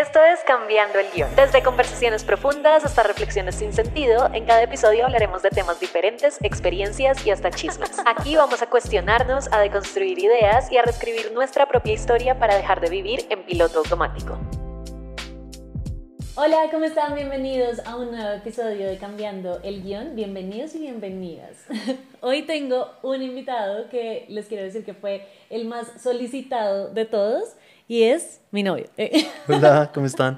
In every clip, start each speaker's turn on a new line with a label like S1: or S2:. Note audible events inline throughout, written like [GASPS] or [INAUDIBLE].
S1: Esto es Cambiando el Guión. Desde conversaciones profundas hasta reflexiones sin sentido, en cada episodio hablaremos de temas diferentes, experiencias y hasta chismes. Aquí vamos a cuestionarnos, a deconstruir ideas y a reescribir nuestra propia historia para dejar de vivir en piloto automático. Hola, ¿cómo están? Bienvenidos a un nuevo episodio de Cambiando el Guión. Bienvenidos y bienvenidas. [LAUGHS] Hoy tengo un invitado que les quiero decir que fue el más solicitado de todos y es mi novio. [LAUGHS]
S2: Hola, ¿cómo están?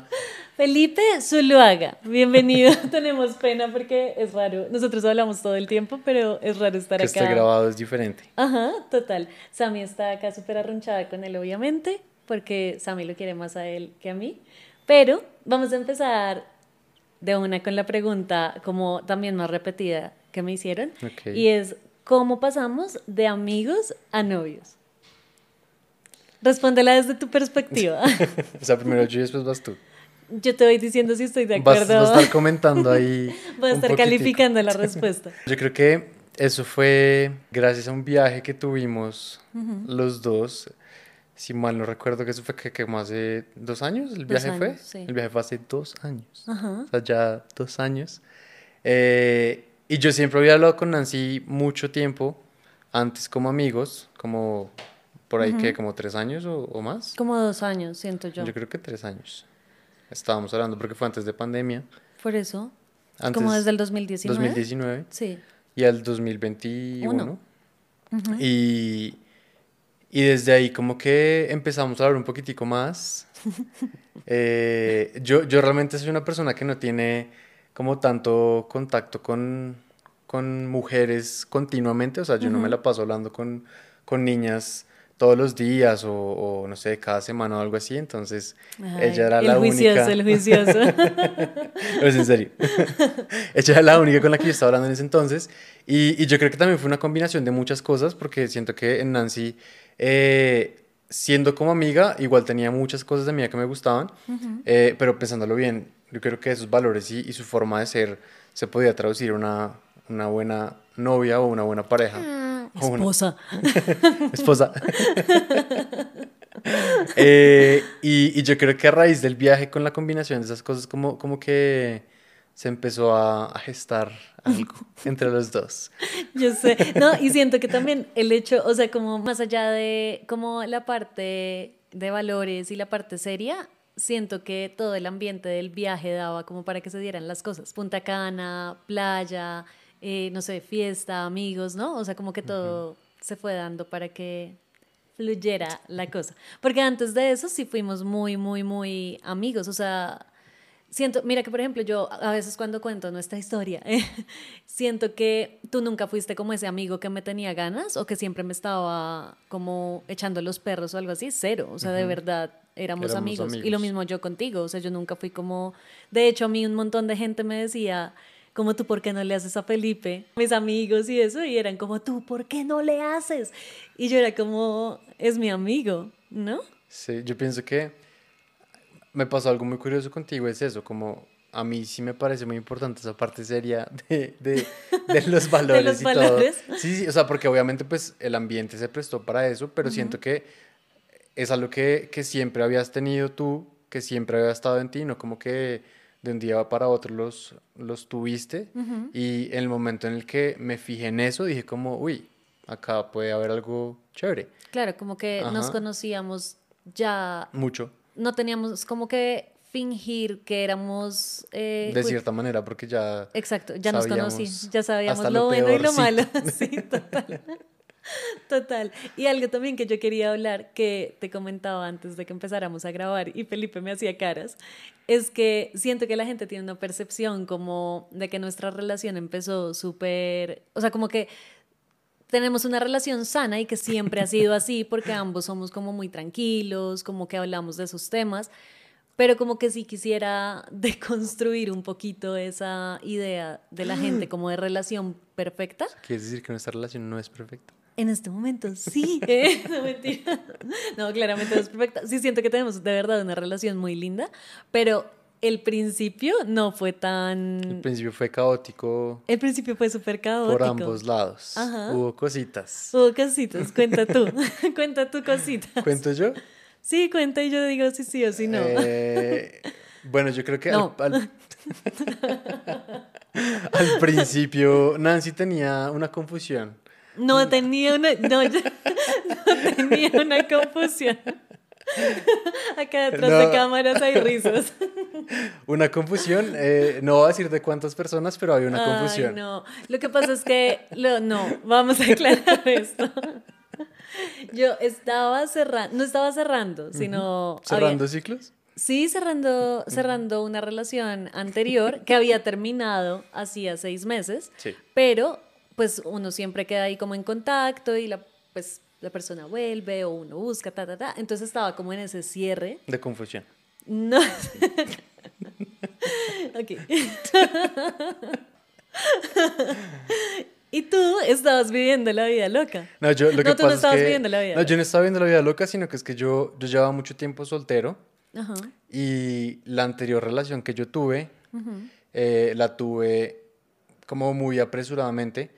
S1: Felipe Zuluaga, bienvenido. [LAUGHS] Tenemos pena porque es raro. Nosotros hablamos todo el tiempo, pero es raro estar
S2: que
S1: acá.
S2: esté grabado es diferente.
S1: Ajá, total. Sammy está acá súper arrunchada con él, obviamente, porque Sammy lo quiere más a él que a mí. Pero vamos a empezar de una con la pregunta, como también más repetida que me hicieron,
S2: Ok.
S1: y es, ¿cómo pasamos de amigos a novios? Respóndela desde tu perspectiva. [LAUGHS]
S2: O sea, primero yo y después vas tú.
S1: Yo te voy diciendo si estoy de
S2: Vas,
S1: acuerdo.
S2: vas a estar comentando ahí. [LAUGHS]
S1: Voy a estar
S2: poquitico.
S1: calificando la [LAUGHS] respuesta.
S2: Yo creo que eso fue gracias a un viaje que tuvimos los dos. Si mal no recuerdo que eso fue que, que como hace dos años el viaje fue.
S1: años, sí.
S2: El viaje fue hace dos años.
S1: Ajá.
S2: O sea, ya dos años. Eh, y yo siempre había hablado con Nancy mucho tiempo, antes como amigos, como por ahí que como tres años o, o más.
S1: Como dos años, siento yo.
S2: Yo creo que tres años. Estábamos hablando porque fue antes de pandemia.
S1: Por eso.
S2: Antes,
S1: como desde el 2019.
S2: 2019
S1: Sí.
S2: y al 2021.
S1: Uno. Ujú.
S2: y, y desde ahí como que empezamos a hablar un poquitico más. [LAUGHS] Eh, yo, yo realmente soy una persona que no tiene como tanto contacto con, con mujeres continuamente. O sea, yo no me la paso hablando con, con niñas todos los días o, o, no sé, cada semana o algo así. Entonces,
S1: Ay,
S2: ella era
S1: el
S2: la
S1: juicioso,
S2: única.
S1: el juicioso. [LAUGHS]
S2: No, es en serio. [LAUGHS] Ella era la única con la que yo estaba hablando en ese entonces. Y, y yo creo que también fue una combinación de muchas cosas, porque siento que en Nancy, eh, siendo como amiga, igual tenía muchas cosas de mí que me gustaban, eh, pero pensándolo bien, yo creo que esos valores y, y su forma de ser se podía traducir una, una buena novia o una buena pareja. O una-
S1: Esposa. [LAUGHS]
S2: esposa. [LAUGHS] Eh, y, y yo creo que a raíz del viaje con la combinación de esas cosas, como, como que se empezó a, a gestar algo [LAUGHS] entre los dos.
S1: Yo sé. No, y siento que también el hecho, o sea, como más allá de como la parte de valores y la parte seria, siento que todo el ambiente del viaje daba como para que se dieran las cosas. Punta Cana, playa, eh, no sé, fiesta, amigos, ¿no? O sea, como que todo se fue dando para que fluyera la cosa. Porque antes de eso sí fuimos muy, muy, muy amigos. O sea, siento, mira que por ejemplo yo a veces cuando cuento nuestra historia, [LAUGHS] siento que tú nunca fuiste como ese amigo que me tenía ganas o que siempre me estaba como echando los perros o algo así, cero, o sea, de verdad éramos,
S2: Éramos
S1: amigos. Y lo
S2: amigos.
S1: mismo yo contigo, o sea, yo nunca fui como, de hecho a mí un montón de gente me decía, como tú, ¿por qué no le haces a Felipe? Mis amigos y eso, y eran como, tú, ¿por qué no le haces? Y yo era como, es mi amigo, ¿no?
S2: Sí, yo pienso que me pasó algo muy curioso contigo, es eso, como a mí sí me parece muy importante esa parte seria de, de, de [LAUGHS] los valores
S1: los
S2: y
S1: valores.
S2: todo. Sí, sí, o sea, porque obviamente pues el ambiente se prestó para eso, pero siento que es algo que, que siempre habías tenido tú, que siempre había estado en ti, no como que de un día para otro los, los tuviste. Y en el momento en el que me fijé en eso, dije como, uy, acá puede haber algo chévere.
S1: Claro, como que nos conocíamos ya,
S2: Mucho,
S1: no teníamos como que fingir que éramos... eh,
S2: de
S1: uy,
S2: cierta manera, porque ya...
S1: Exacto, ya nos conocí, ya sabíamos lo,
S2: lo
S1: bueno y lo malo. [LAUGHS] Sí, total. [LAUGHS] Total. Y algo también que yo quería hablar, que te comentaba antes de que empezáramos a grabar y Felipe me hacía caras, es que siento que la gente tiene una percepción como de que nuestra relación empezó súper, o sea, como que tenemos una relación sana y que siempre ha sido así porque ambos somos como muy tranquilos, como que hablamos de esos temas, pero como que sí quisiera [LAUGHS] deconstruir un poquito esa idea de la gente [GASPS] como de relación perfecta.
S2: Quiere decir que nuestra relación no es perfecta.
S1: En este momento, sí. [LAUGHS] Eh, no, mentira. No, claramente no es perfecta. Sí siento que tenemos de verdad una relación muy linda, pero el principio no fue
S2: El
S1: tan...
S2: principio fue caótico
S1: El principio fue súper caótico.
S2: por ambos lados.
S1: Ajá.
S2: Hubo cositas.
S1: Hubo cositas, cuenta tú, [LAUGHS] cuenta tu cosita.
S2: ¿Cuento yo?
S1: Sí, cuenta y yo digo si sí o si no.
S2: Eh, bueno, yo creo que al, [LAUGHS] al principio Nancy tenía una confusión.
S1: No tenía una, no, [LAUGHS] no tenía una confusión. Acá detrás de cámaras hay risas. [LAUGHS]
S2: Una confusión, eh, no voy a decir de cuántas personas, pero había una
S1: Ay,
S2: confusión.
S1: no. Lo que pasa es que, lo, no, vamos a aclarar [LAUGHS] esto. Yo estaba cerrando, no estaba cerrando, sino... había-
S2: ¿Cerrando ciclos?
S1: sí, cerrando, cerrando una relación anterior que había terminado hacía seis meses,
S2: Sí.
S1: pero pues uno siempre queda ahí como en contacto y la, pues, la persona vuelve o uno busca, ta, ta, ta. Entonces estaba como en ese cierre.
S2: De confusión.
S1: No. [LAUGHS] ok. [LAUGHS] y tú estabas viviendo la vida loca.
S2: No, yo lo que
S1: No, tú no
S2: pasa
S1: estabas
S2: es que
S1: viviendo la vida
S2: no, yo no estaba viendo la vida loca, sino que es que yo yo llevaba mucho tiempo soltero
S1: Ajá.
S2: y la anterior relación que yo tuve eh, la tuve como muy apresuradamente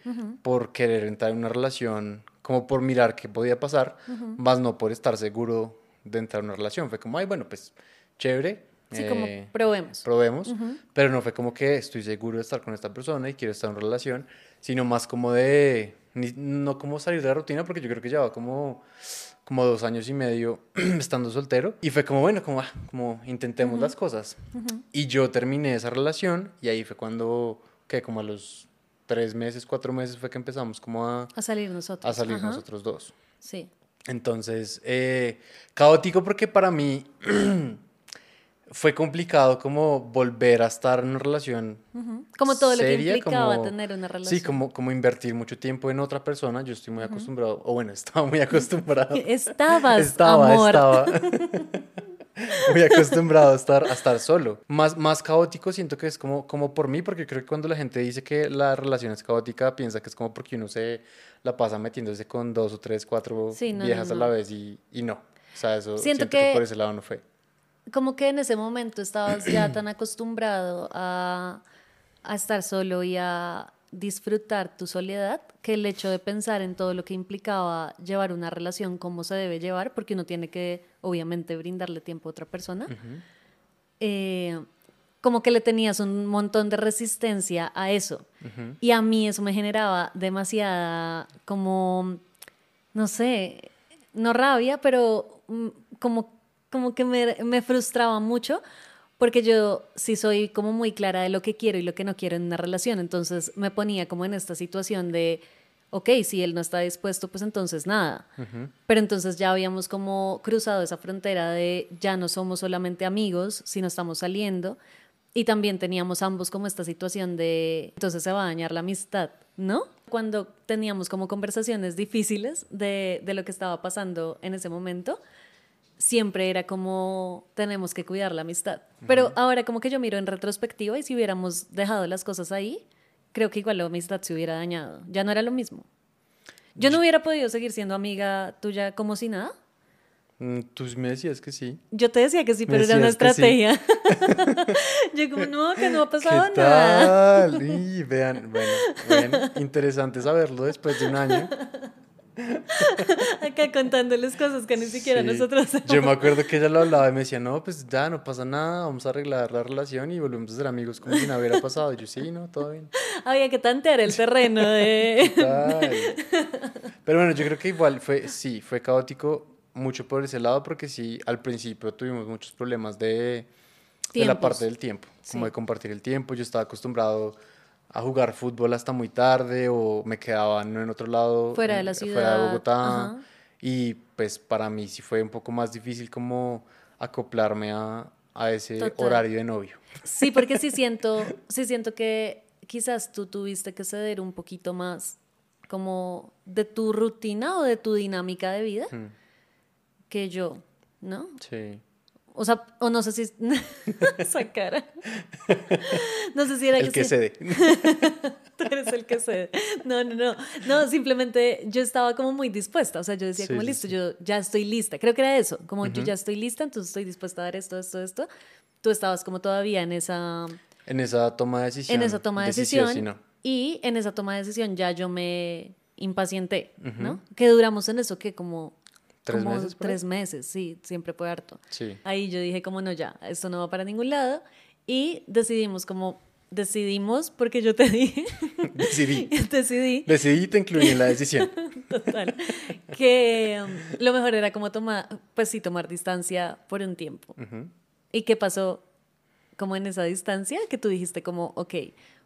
S2: por querer entrar en una relación, como por mirar qué podía pasar, más no por estar seguro de entrar en una relación. Fue como, ay, bueno, pues chévere.
S1: Sí, como
S2: eh,
S1: probemos.
S2: probemos, pero no fue como que estoy seguro de estar con esta persona y quiero estar en una relación, sino más como de, ni- no como salir de la rutina, porque yo creo que llevaba como, como dos años y medio [CLEARS THROAT] estando soltero, y fue como, bueno, como, ah, como intentemos las cosas. Y yo terminé esa relación y ahí fue cuando, que como a los tres meses, cuatro meses fue que empezamos como a,
S1: A salir nosotros.
S2: a salir
S1: Ajá.
S2: nosotros dos.
S1: Sí.
S2: Entonces, eh, caótico porque para mí [CLEARS THROAT] fue complicado como volver a estar en una relación.
S1: Ujú. Como todo lo que
S2: seria,
S1: implicaba
S2: como-
S1: tener una relación.
S2: Sí, como, como invertir mucho tiempo en otra persona. Yo estoy muy acostumbrado, o bueno, [LAUGHS] estaba muy acostumbrado.
S1: Estabas,
S2: estaba,
S1: amor.
S2: estaba. [LAUGHS] muy acostumbrado a estar, a estar solo. Más, más caótico siento que es como, como por mí, porque creo que cuando la gente dice que la relación es caótica, piensa que es como porque uno se la pasa metiéndose con dos o tres, cuatro
S1: Sí, no, no,
S2: viejas a
S1: no.
S2: la vez y, y no. O sea, eso
S1: Siento
S2: siento, que...
S1: que-
S2: por ese lado no fue.
S1: Como que en ese momento estabas ya tan acostumbrado a, a estar solo y a disfrutar tu soledad que el hecho de pensar en todo lo que implicaba llevar una relación como se debe llevar, porque uno tiene que obviamente brindarle tiempo a otra persona, eh, como que le tenías un montón de resistencia a eso. Y a mí eso me generaba demasiada como, no sé, no rabia, pero mm, como, como que me, me frustraba mucho porque yo sí soy como muy clara de lo que quiero y lo que no quiero en una relación. Entonces me ponía como en esta situación de, ok, si él no está dispuesto, pues entonces nada. Pero entonces ya habíamos como cruzado esa frontera de ya no somos solamente amigos, sino estamos saliendo. Y también teníamos ambos como esta situación de, entonces se va a dañar la amistad, ¿no? Cuando teníamos como conversaciones difíciles de, de lo que estaba pasando en ese momento, siempre era como, tenemos que cuidar la amistad. Pero ahora como que yo miro en retrospectiva y si hubiéramos dejado las cosas ahí, creo que igual la amistad se hubiera dañado. Ya no era lo mismo. Yo no hubiera podido seguir siendo amiga tuya como si nada.
S2: Mm, Tú me decías que sí.
S1: Yo te decía que sí, pero era una
S2: que sí.
S1: estrategia. [LAUGHS] [LAUGHS] yo como, no, que no ha pasado
S2: ¿Qué
S1: nada.
S2: tal? Y vean, bueno, bueno, interesante saberlo después de un año. [LAUGHS] [LAUGHS]
S1: Acá contándoles cosas que ni siquiera
S2: Sí.
S1: nosotros
S2: Yo me acuerdo que ella lo hablaba y me decía, no, pues ya no pasa nada, vamos a arreglar la relación y volvemos a ser amigos como si nada hubiera pasado. Y yo, sí, no, todo bien.
S1: Había que tantear el terreno de... [LAUGHS]
S2: Pero bueno, yo creo que igual fue, sí, fue caótico mucho por ese lado porque sí, al principio tuvimos muchos problemas de, de la parte del tiempo, como de compartir el tiempo. Yo estaba acostumbrado a jugar fútbol hasta muy tarde o me quedaba no en otro lado,
S1: Fuera de la
S2: fuera
S1: ciudad,
S2: de Bogotá.
S1: ajá.
S2: Y pues para mí sí fue un poco más difícil como acoplarme a, a ese
S1: Total.
S2: horario de novio.
S1: Sí, porque sí [LAUGHS] siento, sí siento que quizás tú tuviste que ceder un poquito más como de tu rutina o de tu dinámica de vida
S2: Mm,
S1: que yo, ¿no?
S2: Sí.
S1: O sea, o no sé si... [LAUGHS] Esa cara. No sé si era
S2: El que
S1: sí-
S2: cede. [LAUGHS]
S1: Tú eres el que cede. No, no, no. No, simplemente yo estaba como muy dispuesta. O sea, yo decía
S2: Sí,
S1: como
S2: sí,
S1: listo,
S2: sí.
S1: yo ya estoy lista. Creo que era eso. Como yo ya estoy lista, entonces estoy dispuesta a dar esto, esto, esto. Tú estabas como todavía en esa,
S2: En esa toma de decisión.
S1: en esa toma de decisión.
S2: sí no.
S1: Y en esa toma de decisión ya yo me impacienté, ¿no? Que duramos en eso que como
S2: ¿Tres
S1: como
S2: meses
S1: tres meses, sí, siempre fue harto.
S2: Sí.
S1: Ahí yo dije como no, ya, esto no va para ningún lado. Y decidimos como, decidimos porque yo te dije, [LAUGHS]
S2: Decidí. [LAUGHS]
S1: decidí,
S2: Decidí y te incluí en la decisión. [LAUGHS]
S1: total, que um, lo mejor era como tomar, pues sí, tomar distancia por un tiempo.
S2: Ujú.
S1: ¿Y qué pasó como en esa distancia? Que tú dijiste como, ok,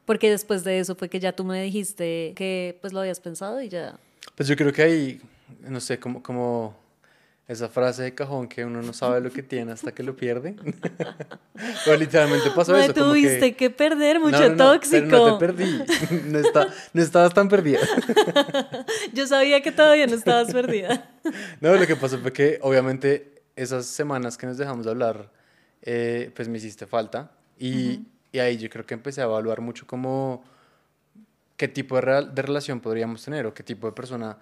S1: porque después de eso fue que ya tú me dijiste que pues lo habías pensado y ya...
S2: Pues yo creo que ahí, no sé, como, como esa frase de cajón que uno no sabe lo que tiene hasta que lo pierde. [LAUGHS] Pero literalmente pasó
S1: Mae,
S2: eso. como que-
S1: tuviste que perder mucho
S2: No, no, no,
S1: tóxico.
S2: Pero no te perdí. [LAUGHS] No, está- no estabas tan perdida. [LAUGHS]
S1: Yo sabía que todavía no estabas perdida.
S2: No, lo que pasó fue que obviamente esas semanas que nos dejamos de hablar, eh, pues me hiciste falta. Y, y ahí yo creo que empecé a evaluar mucho como qué tipo de, real- de relación podríamos tener o qué tipo de persona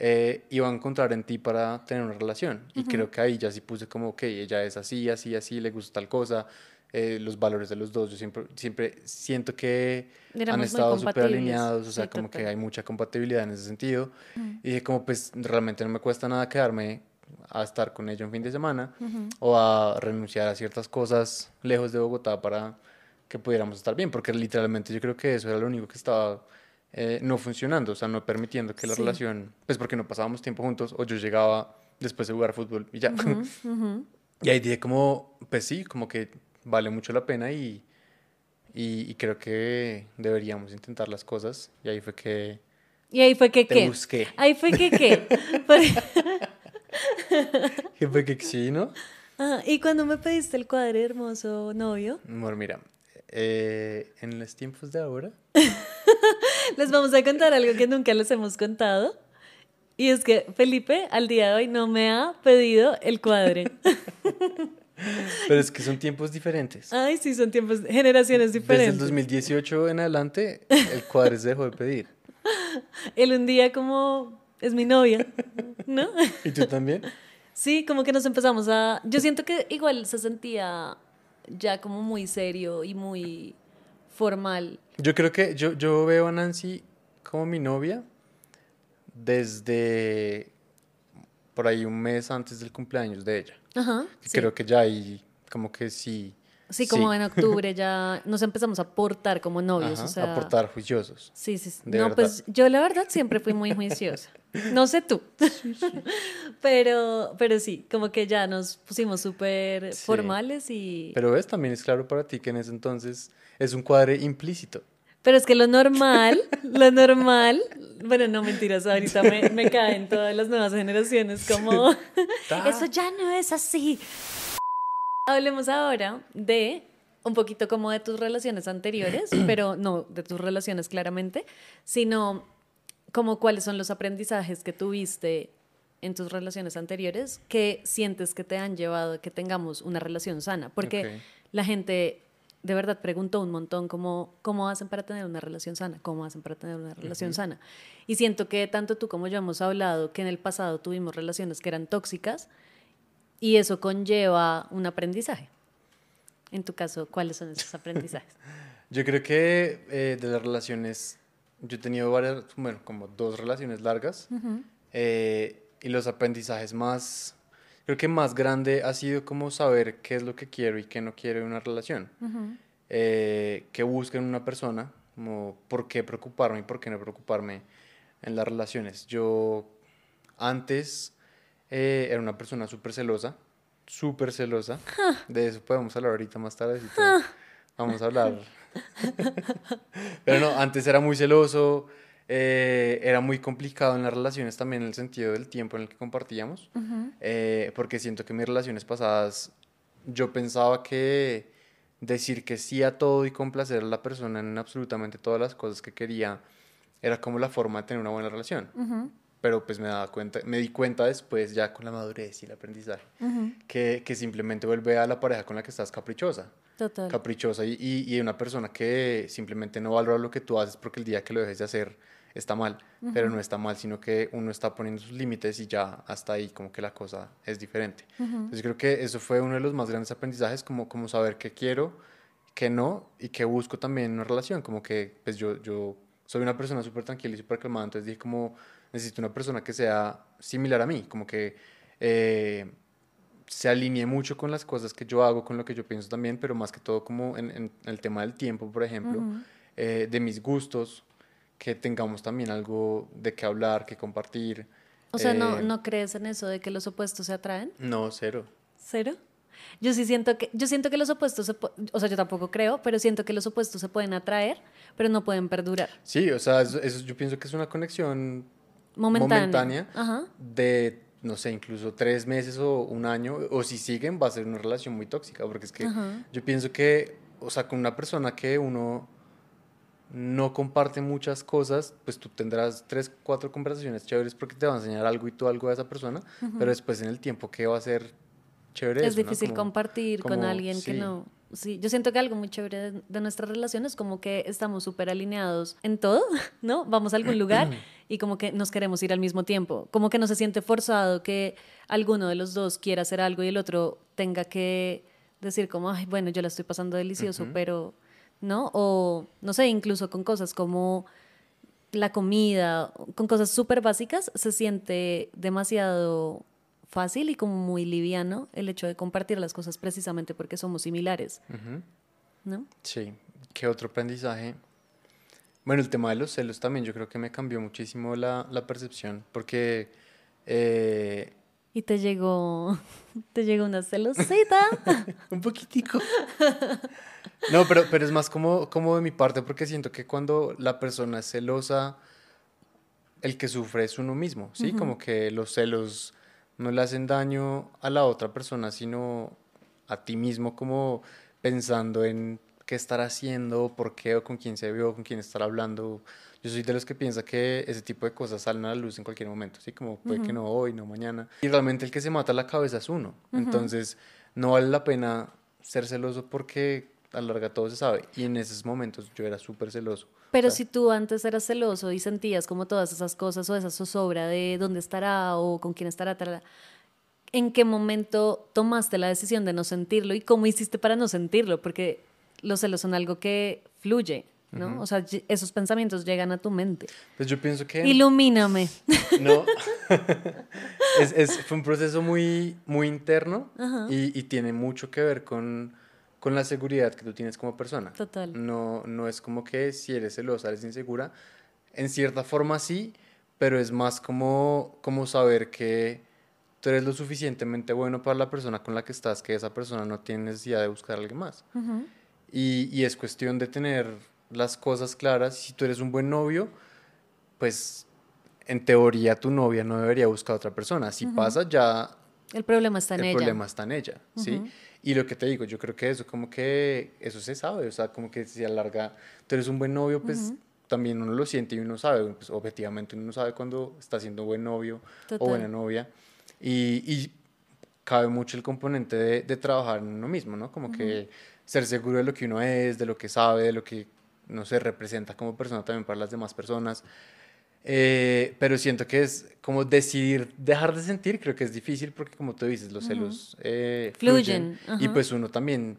S2: eh, iba a encontrar en ti para tener una relación. Y creo que ahí ya sí puse como, ok, ella es así, así, así, le gusta tal cosa, eh, los valores de los dos. Yo siempre, siempre siento que
S1: Éramos
S2: han estado súper alineados, o sea,
S1: Sí,
S2: como que
S1: total.
S2: hay mucha compatibilidad en ese sentido. Y dije, como pues realmente no me cuesta nada quedarme a estar con ella un fin de semana o a renunciar a ciertas cosas lejos de Bogotá para que pudiéramos estar bien, porque literalmente yo creo que eso era lo único que estaba eh, no funcionando, o sea, no permitiendo que la
S1: Sí.
S2: relación, pues porque no pasábamos tiempo juntos o yo llegaba después de jugar fútbol y ya. [LAUGHS] y ahí dije como, pues sí, como que vale mucho la pena y, y, y creo que deberíamos intentar las cosas y ahí fue que
S1: Y ahí fue que
S2: te
S1: qué.
S2: busqué.
S1: Ahí fue que qué.
S2: Y [LAUGHS] fue que sí, ¿no? [LAUGHS]
S1: Ah, y cuando me pediste el cuadre hermoso novio,
S2: Amor, mira, eh, en los tiempos de ahora, [LAUGHS]
S1: les vamos a contar algo que nunca les hemos contado. Y es que Felipe al día de hoy no me ha pedido el cuadre. [LAUGHS]
S2: pero es que son tiempos diferentes.
S1: Ay, sí, son tiempos, generaciones
S2: Desde el
S1: diferentes.
S2: 2018 en adelante, [LAUGHS] el cuadro se dejó de pedir.
S1: Él un día como es mi novia, ¿no?
S2: ¿Y tú también?
S1: Sí, como que nos empezamos a... Yo siento que igual se sentía ya como muy serio y muy formal.
S2: Yo creo que yo, yo veo a Nancy como mi novia desde por ahí un mes antes del cumpleaños de ella.
S1: Ajá. Sí.
S2: Creo que ya ahí como que sí.
S1: Sí, como en octubre ya nos empezamos a portar como novios,
S2: ajá,
S1: o sea...
S2: aportar juiciosos.
S1: Sí, sí. sí.
S2: De
S1: no,
S2: verdad.
S1: pues yo la verdad siempre fui muy juiciosa. No sé tú. [LAUGHS] pero, pero sí, como que ya nos pusimos súper
S2: Sí.
S1: formales y...
S2: Pero ves, también es claro para ti que en ese entonces es un cuadre implícito.
S1: Pero es que lo normal, lo normal, bueno, no mentiras, ahorita me, me caen todas las nuevas generaciones como, [LAUGHS] eso ya no es así. Hablemos ahora de un poquito como de tus relaciones anteriores, [CLEARS THROAT] pero no de tus relaciones claramente, sino como cuáles son los aprendizajes que tuviste en tus relaciones anteriores que sientes que te han llevado a que tengamos una relación sana. Porque la gente de verdad preguntó un montón cómo, cómo hacen para tener una relación sana, cómo hacen para tener una relación sana. Y siento que tanto tú como yo hemos hablado que en el pasado tuvimos relaciones que eran tóxicas y eso conlleva un aprendizaje. En tu caso, ¿cuáles son esos aprendizajes? [LAUGHS]
S2: Yo creo que eh, de las relaciones, yo he tenido varias, bueno, como dos relaciones largas. eh, y los aprendizajes más, creo que más grande ha sido como saber qué es lo que quiero y qué no quiero en una relación. Eh, qué busco en una persona, como por qué preocuparme y por qué no preocuparme en las relaciones. Yo antes eh, era una persona súper celosa, súper celosa. [LAUGHS] De eso podemos hablar ahorita más tarde. [LAUGHS] Vamos a hablar. [LAUGHS] Pero no, antes era muy celoso, eh, era muy complicado en las relaciones también en el sentido del tiempo en el que compartíamos, eh, porque siento que mis relaciones pasadas, yo pensaba que decir que sí a todo y complacer a la persona en absolutamente todas las cosas que quería era como la forma de tener una buena relación. Pero pues me daba cuenta, me di cuenta después ya con la madurez y el aprendizaje que, que simplemente vuelve a la pareja con la que estás caprichosa
S1: Total.
S2: caprichosa y, y, y una persona que simplemente no valora lo que tú haces porque el día que lo dejes de hacer está mal, pero no está mal, sino que uno está poniendo sus límites y ya hasta ahí como que la cosa es diferente. Entonces creo que eso fue uno de los más grandes aprendizajes, como, como saber qué quiero, qué no y qué busco también en una relación, como que pues yo, yo soy una persona súper tranquila y súper calmada, entonces dije como necesito una persona que sea similar a mí, como que eh, se alinee mucho con las cosas que yo hago, con lo que yo pienso también, pero más que todo como en, en el tema del tiempo, por ejemplo, eh, de mis gustos, que tengamos también algo de qué hablar, que compartir.
S1: O sea, ¿no, ¿no crees en eso de que los opuestos se atraen?
S2: No, cero.
S1: ¿Cero? Yo sí siento que, yo siento que los opuestos, se o sea, yo tampoco creo, pero siento que los opuestos se pueden atraer, pero no pueden perdurar.
S2: Sí, o sea, eso, yo pienso que es una conexión momentánea, de, no sé, incluso tres meses o un año, o si siguen va a ser una relación muy tóxica, porque es que yo pienso que, o sea, con una persona que uno no comparte muchas cosas, pues tú tendrás tres, cuatro conversaciones chéveres porque te va a enseñar algo y tú algo a esa persona, pero después en el tiempo que va a ser chévere.
S1: Es difícil compartir con alguien que no. Sí, yo siento que algo muy chévere de, de nuestra relación es como que estamos súper alineados en todo, [LAUGHS] ¿no? Vamos a algún [CLEARS THROAT] lugar y como que nos queremos ir al mismo tiempo, como que no se siente forzado que alguno de los dos quiera hacer algo y el otro tenga que decir como, ay, bueno, yo la estoy pasando delicioso, pero ¿no? O, no sé, incluso con cosas como la comida, con cosas súper básicas, se siente demasiado fácil y como muy liviano el hecho de compartir las cosas precisamente porque somos similares. ¿No?
S2: Sí. ¿Qué otro aprendizaje? Bueno, el tema de los celos también yo creo que me cambió muchísimo la, la percepción porque... Eh,
S1: y te llegó, [LAUGHS] te llegó una celosita. [LAUGHS]
S2: Un poquitico. No, pero, pero es más como, como de mi parte, porque siento que cuando la persona es celosa, el que sufre es uno mismo, ¿sí? Como que los celos no le hacen daño a la otra persona, sino a ti mismo, como pensando en qué estar haciendo, por qué, o con quién se vio, con quién estar hablando. Yo soy de los que piensa que ese tipo de cosas salen a la luz en cualquier momento, ¿sí? Como puede que no hoy, no mañana. Y realmente el que se mata la cabeza es uno. Entonces, no vale la pena ser celoso porque a la larga todo se sabe. Y en esos momentos yo era súper celoso.
S1: Pero si tú antes eras celoso y sentías como todas esas cosas o esa zozobra de dónde estará o con quién estará, ¿en qué momento tomaste la decisión de no sentirlo y cómo hiciste para no sentirlo? Porque los celos son algo que fluye, ¿no? O sea, esos pensamientos llegan a tu mente.
S2: Pues yo pienso que...
S1: Ilumíname.
S2: No, [LAUGHS] es, fue un proceso muy, muy interno y, y tiene mucho que ver con con la seguridad que tú tienes como persona.
S1: Total.
S2: No, no es como que si eres celosa, eres insegura. En cierta forma sí, pero es más como, como saber que tú eres lo suficientemente bueno para la persona con la que estás, que esa persona no tiene necesidad de buscar a alguien más. y, y, es cuestión de tener las cosas claras. Si tú eres un buen novio, pues en teoría tu novia no debería buscar a otra persona. Si pasa, ya...
S1: El problema está en ella.
S2: El problema está en ella, ¿sí? Y lo que te digo, yo creo que eso, como que eso se sabe, o sea, como que si alarga, tú eres un buen novio, pues también uno lo siente y uno sabe, pues objetivamente uno sabe cuando está siendo buen novio o buena novia. Y, y, cabe mucho el componente de, de, trabajar en uno mismo, ¿no? Como que ser seguro de lo que uno es, de lo que sabe, de lo que, no se representa como persona también para las demás personas. Eh, pero siento que es como decidir dejar de sentir, creo que es difícil porque como tú dices, los celos eh, fluyen, y pues uno también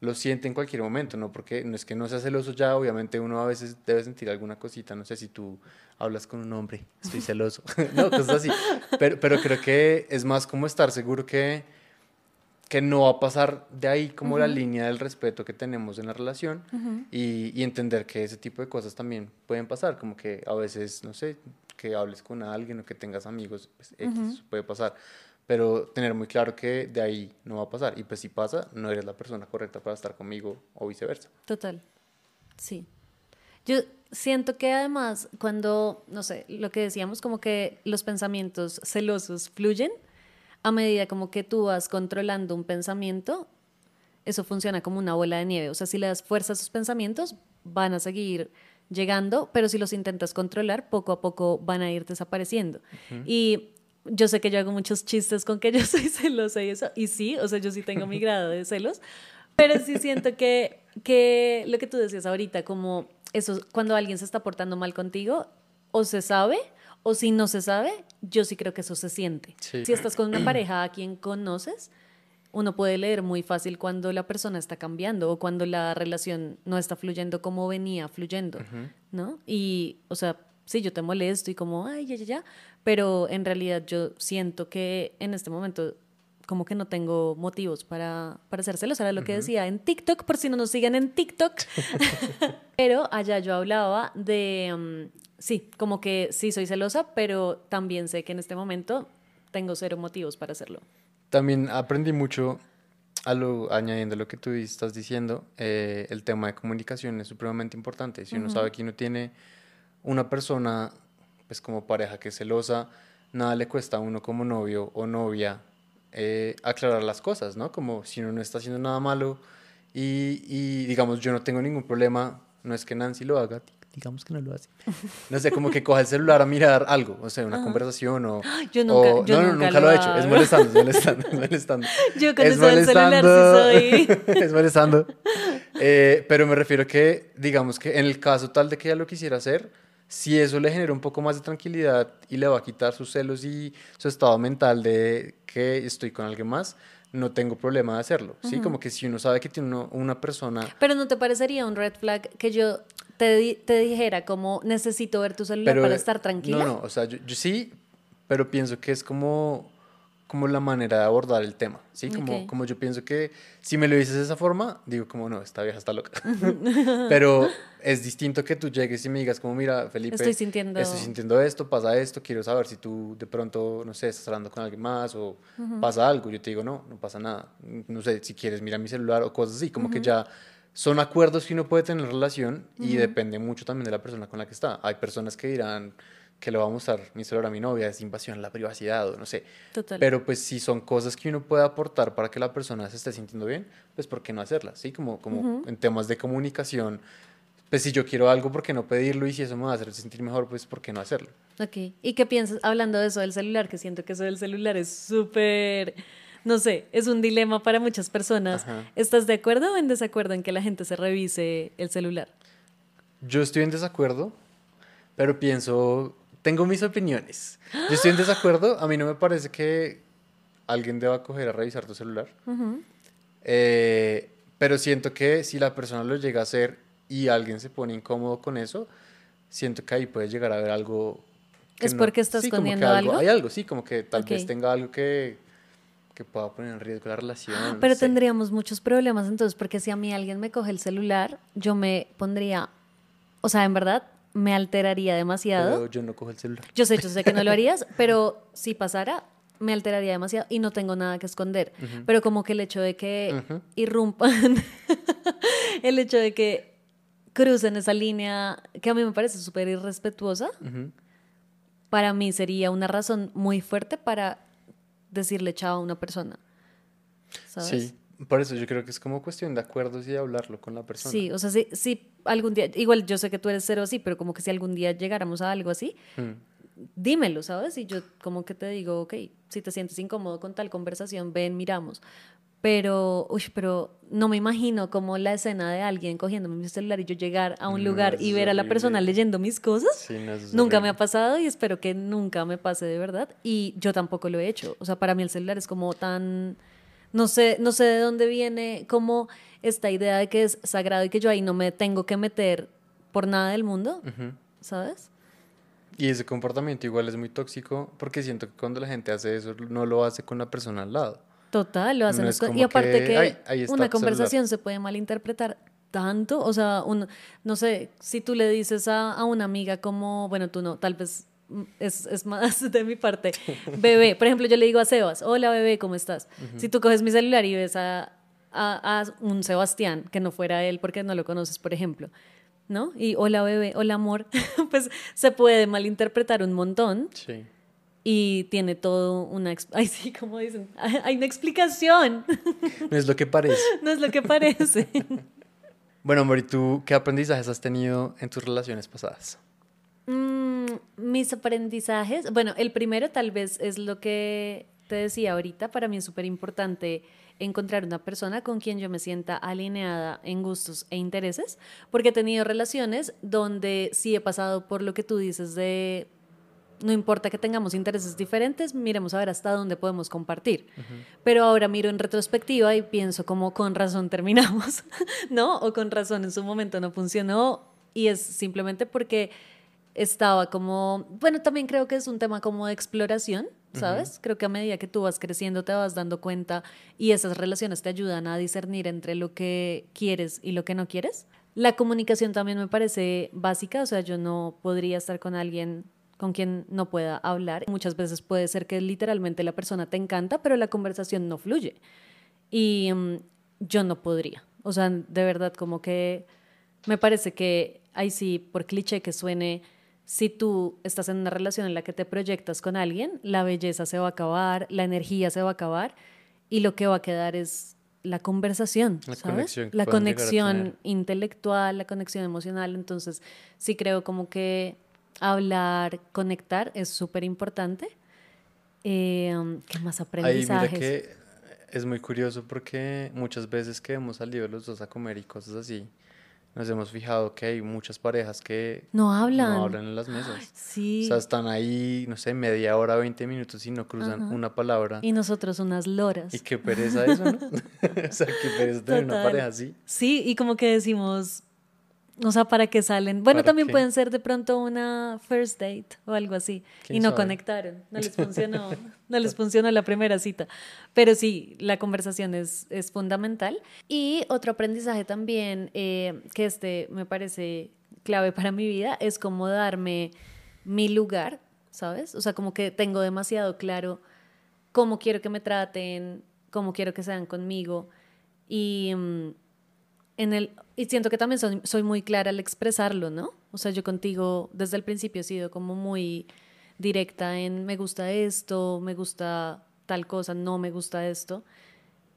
S2: lo siente en cualquier momento, ¿no? Porque no es que no sea celoso ya, obviamente uno a veces debe sentir alguna cosita, no sé si tú hablas con un hombre, estoy celoso, [LAUGHS] no, cosas así, pero, pero creo que es más como estar seguro que que no va a pasar de ahí como la línea del respeto que tenemos en la relación y, y, entender que ese tipo de cosas también pueden pasar, como que a veces, no sé, que hables con alguien o que tengas amigos, pues X puede pasar, pero tener muy claro que de ahí no va a pasar. Y pues si pasa, no eres la persona correcta para estar conmigo o viceversa.
S1: Total, sí. Yo siento que además cuando, no sé, lo que decíamos, como que los pensamientos celosos fluyen, a medida como que tú vas controlando un pensamiento, eso funciona como una bola de nieve. O sea, si le das fuerza a esos pensamientos, van a seguir llegando, pero si los intentas controlar, poco a poco van a ir desapareciendo. Y yo sé que yo hago muchos chistes con que yo [LAUGHS] soy celosa y eso, y sí, o sea, yo sí tengo mi [LAUGHS] grado de celos, pero sí siento que, que lo que tú decías ahorita, como eso, cuando alguien se está portando mal contigo, o se sabe o si no se sabe, yo sí creo que eso se siente. Si estás con una pareja a quien conoces, uno puede leer muy fácil cuando la persona está cambiando o cuando la relación no está fluyendo como venía fluyendo, ¿no? Y, o sea, sí, yo te molesto y como, ay, ya, ya, ya, pero en realidad yo siento que en este momento como que no tengo motivos para, para ser celosa, era lo que decía en TikTok, por si no nos siguen en TikTok. [LAUGHS] [LAUGHS] pero allá yo hablaba de, mm, sí, como que sí soy celosa, pero también sé que en este momento tengo cero motivos para hacerlo.
S2: También aprendí mucho, a lo, añadiendo lo que tú estás diciendo, eh, el tema de comunicación es supremamente importante. Si uno sabe que uno tiene una persona, pues como pareja que es celosa, nada le cuesta a uno como novio o novia eh, aclarar las cosas, ¿no? Como si uno no está haciendo nada malo y, y, digamos, yo no tengo ningún problema, no es que Nancy lo haga, digamos que no lo hace. [LAUGHS] No sé, como que coja el celular a mirar algo, o sea, una conversación o... [GASPS]
S1: Yo nunca,
S2: o,
S1: yo
S2: no,
S1: nunca,
S2: nunca lo, he hecho, es molestando, es molestando, [LAUGHS] es molestando.
S1: Yo con
S2: es
S1: del celular sí soy... [LAUGHS]
S2: es molestando. Eh, pero me refiero que, digamos que en el caso tal de que ella lo quisiera hacer, si eso le genera un poco más de tranquilidad y le va a quitar sus celos y su estado mental de que estoy con alguien más, no tengo problema de hacerlo, ¿sí? Como que si uno sabe que tiene uno- una persona...
S1: Pero ¿no te parecería un red flag que yo te, te dijera como necesito ver tu celular
S2: Pero,
S1: para
S2: eh,
S1: estar tranquila?
S2: No, no, o sea, yo, yo sí, pero pienso que es como, como la manera de abordar el tema, ¿sí? Como,
S1: Ok.
S2: como yo pienso que si me lo dices de esa forma, digo como, no, esta vieja está loca. [LAUGHS] [LAUGHS] pero es distinto que tú llegues y me digas como, mira, Felipe,
S1: Estoy sintiendo-
S2: estoy sintiendo esto, pasa esto, quiero saber si tú de pronto, no sé, estás hablando con alguien más o pasa algo. Yo te digo, no, no pasa nada. No sé, si quieres, mira mi celular o cosas así, como que ya son acuerdos que uno puede tener en relación y depende mucho también de la persona con la que está. Hay personas que dirán que le va a mostrar mi celular a mi novia, es invasión a la privacidad o no sé.
S1: Total.
S2: Pero pues si son cosas que uno puede aportar para que la persona se esté sintiendo bien, pues ¿por qué no hacerlas? ¿Sí? Como, como en temas de comunicación, pues si yo quiero algo, ¿por qué no pedirlo? Y si eso me va a hacer sentir mejor, pues ¿por qué no hacerlo?
S1: Ok. ¿Y qué piensas hablando de eso del celular? Que siento que eso del celular es súper, no sé, es un dilema para muchas personas.
S2: Ajá.
S1: ¿Estás de acuerdo o en desacuerdo en que la gente se revise el celular?
S2: Yo estoy en desacuerdo, pero pienso, tengo mis opiniones. Yo estoy en desacuerdo, a mí no me parece que alguien deba coger a revisar tu celular. Eh, pero siento que si la persona lo llega a hacer y alguien se pone incómodo con eso, siento que ahí puede llegar a haber algo.
S1: ¿Es porque está
S2: sí,
S1: escondiendo algo?
S2: Hay algo, sí, como que tal vez tenga algo que, que pueda poner en riesgo la relación. no
S1: Pero
S2: sé.
S1: tendríamos muchos problemas entonces, porque si a mí alguien me coge el celular, yo me pondría, o sea, en verdad, me alteraría demasiado.
S2: Pero yo no cojo el celular.
S1: Yo sé, yo sé que no lo [LAUGHS] harías, pero si pasara, me alteraría demasiado y no tengo nada que esconder. Pero como que el hecho de que irrumpan, [LAUGHS] el hecho de que crucen esa línea que a mí me parece súper irrespetuosa, para mí sería una razón muy fuerte para decirle chao a una persona. ¿Sabes?
S2: Sí, por eso yo creo que es como cuestión de acuerdos y de hablarlo con la persona.
S1: Sí, o sea, si, si algún día, igual yo sé que tú eres cero así, pero como que si algún día llegáramos a algo así,
S2: Mm.
S1: dímelo, ¿sabes? Y yo como que te digo, ok, si te sientes incómodo con tal conversación, ven, miramos. Pero, uy, pero no me imagino como la escena de alguien cogiéndome mi celular y yo llegar a un
S2: No,
S1: lugar y ver a la persona leyendo mis cosas.
S2: Sí, no,
S1: Nunca me ha pasado y espero que nunca me pase de verdad. Y yo tampoco lo he hecho. O sea, para mí el celular es como tan... No sé, no sé de dónde viene como esta idea de que es sagrado y que yo ahí no me tengo que meter por nada del mundo,
S2: Ujú.
S1: ¿sabes?
S2: Y ese comportamiento igual es muy tóxico porque siento que cuando la gente hace eso no lo hace con la persona al lado.
S1: Total, lo hacen.
S2: No
S1: y aparte
S2: que,
S1: que,
S2: "Ay, ahí está
S1: una
S2: tu celular".
S1: conversación se puede malinterpretar tanto. O sea, un, no sé, si tú le dices a, a una amiga como, bueno, tú no, tal vez mm, es, es más [LAUGHS] de mi parte, bebé. Por ejemplo, yo le digo a Sebas, hola bebé, ¿cómo estás? Si tú coges mi celular y ves a, a, a un Sebastián, que no fuera él porque no lo conoces, por ejemplo, ¿no? Y hola bebé, hola amor, [LAUGHS] pues se puede malinterpretar un montón
S2: Sí.
S1: Y tiene todo una... [LAUGHS] Ay, sí, como dicen, hay una explicación. [LAUGHS]
S2: No es lo que parece.
S1: No es lo que parece. [LAUGHS]
S2: Bueno, Mori, ¿tú qué aprendizajes has tenido en tus relaciones pasadas?
S1: Mm, mis aprendizajes, bueno, el primero tal vez es lo que te decía ahorita, para mí es súper importante encontrar una persona con quien yo me sienta alineada en gustos e intereses, porque he tenido relaciones donde sí he pasado por lo que tú dices de, no importa que tengamos intereses diferentes, miremos a ver hasta dónde podemos compartir. Pero ahora miro en retrospectiva y pienso como con razón terminamos, [LAUGHS] ¿no? O con razón en su momento no funcionó y es simplemente porque estaba como, bueno, también creo que es un tema como de exploración, ¿sabes? Creo que a medida que tú vas creciendo te vas dando cuenta y esas relaciones te ayudan a discernir entre lo que quieres y lo que no quieres. La comunicación también me parece básica, o sea, yo no podría estar con alguien con quien no pueda hablar. Muchas veces puede ser que literalmente la persona te encanta, pero la conversación no fluye. Y mm, yo no podría. O sea, de verdad, como que me parece que ahí sí, por cliché que suene, si tú estás en una relación en la que te proyectas con alguien, la belleza se va a acabar, la energía se va a acabar y lo que va a quedar es la conversación,
S2: La
S1: ¿sabes?
S2: conexión
S1: la conexión intelectual, la conexión emocional. Entonces, sí creo como que hablar, conectar es súper importante. Eh, ¿Qué más
S2: Ahí mira
S1: aprendizajes?
S2: que es muy curioso porque muchas veces que hemos salido los dos a comer y cosas así, nos hemos fijado que hay muchas parejas que
S1: No hablan.
S2: no hablan en las mesas. [GASPS]
S1: Sí.
S2: O sea, están ahí, no sé, media hora, 20 minutos y no cruzan
S1: Ajá.
S2: una palabra.
S1: Y nosotros unas loras.
S2: Y qué pereza eso, ¿no? [LAUGHS] o sea, qué pereza tener una
S1: Total.
S2: pareja así.
S1: Sí, y como que decimos, o sea, ¿para qué salen? Bueno,
S2: ¿Para
S1: también
S2: qué?
S1: pueden ser de pronto una first date o algo así. Y
S2: ¿Quién
S1: no
S2: sabe?
S1: conectaron, no les funcionó, [LAUGHS] no les funcionó la primera cita. Pero sí, la conversación es, es fundamental. Y otro aprendizaje también, eh, que este me parece clave para mi vida, es como darme mi lugar, ¿sabes? O sea, como que tengo demasiado claro cómo quiero que me traten, cómo quiero que sean conmigo. Y, mm, en el, y siento que también soy, soy muy clara al expresarlo, ¿no? O sea, yo contigo desde el principio he sido como muy directa en me gusta esto, me gusta tal cosa, no me gusta esto.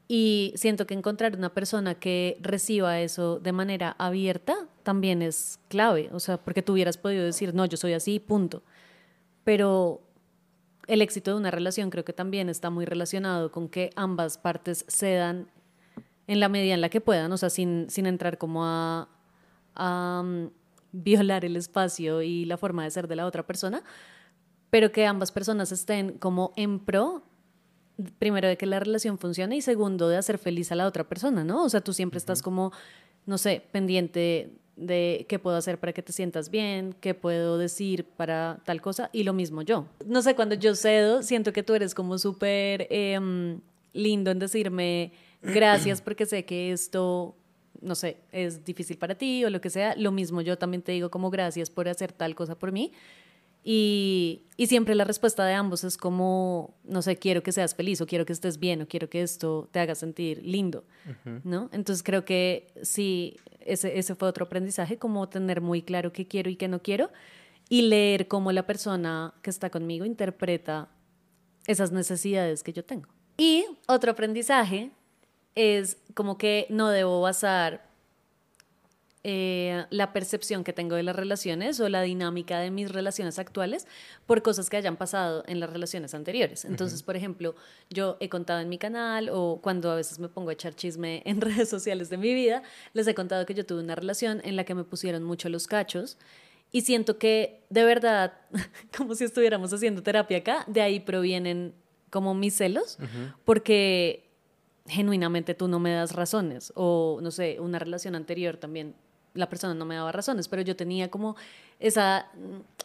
S1: Y siento que encontrar una persona que reciba eso de manera abierta también es clave. O sea, porque tú hubieras podido decir, no, yo soy así, punto. Pero el éxito de una relación creo que también está muy relacionado con que ambas partes cedan en la medida en la que puedan, o sea, sin, sin entrar como a, a, mm, violar el espacio y la forma de ser de la otra persona, pero que ambas personas estén como en pro, primero de que la relación funcione y segundo de hacer feliz a la otra persona, ¿no? O sea, tú siempre estás como, no sé, pendiente de qué puedo hacer para que te sientas bien, qué puedo decir para tal cosa, y lo mismo yo. No sé, cuando yo cedo, siento que tú eres como súper em, lindo en decirme gracias porque sé que esto, no sé, es difícil para ti o lo que sea. Lo mismo yo también te digo como gracias por hacer tal cosa por mí. Y, y siempre la respuesta de ambos es como, no sé, quiero que seas feliz o quiero que estés bien o quiero que esto te haga sentir lindo, ¿no? Entonces creo que sí, ese, ese fue otro aprendizaje, como tener muy claro qué quiero y qué no quiero y leer cómo la persona que está conmigo interpreta esas necesidades que yo tengo. Y otro aprendizaje es como que no debo basar eh, la percepción que tengo de las relaciones o la dinámica de mis relaciones actuales por cosas que hayan pasado en las relaciones anteriores. Entonces, por ejemplo, yo he contado en mi canal o cuando a veces me pongo a echar chisme [LAUGHS] en redes sociales de mi vida, les he contado que yo tuve una relación en la que me pusieron mucho los cachos y siento que de verdad, [LAUGHS] como si estuviéramos haciendo terapia acá, de ahí provienen como mis celos, porque genuinamente tú no me das razones o no sé, una relación anterior también la persona no me daba razones, pero yo tenía como esa,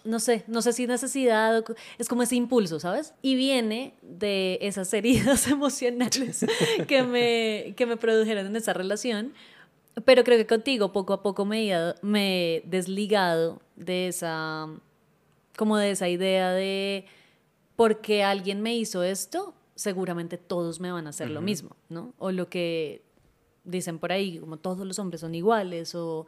S1: no sé, no sé si necesidad, es como ese impulso, ¿sabes? Y viene de esas heridas [LAUGHS] emocionales que me, que me produjeron en esa relación, pero creo que contigo poco a poco me he, me he desligado de esa, como de esa idea de porque alguien me hizo esto, seguramente todos me van a hacer lo mismo, ¿no? O lo que dicen por ahí, como todos los hombres son iguales, o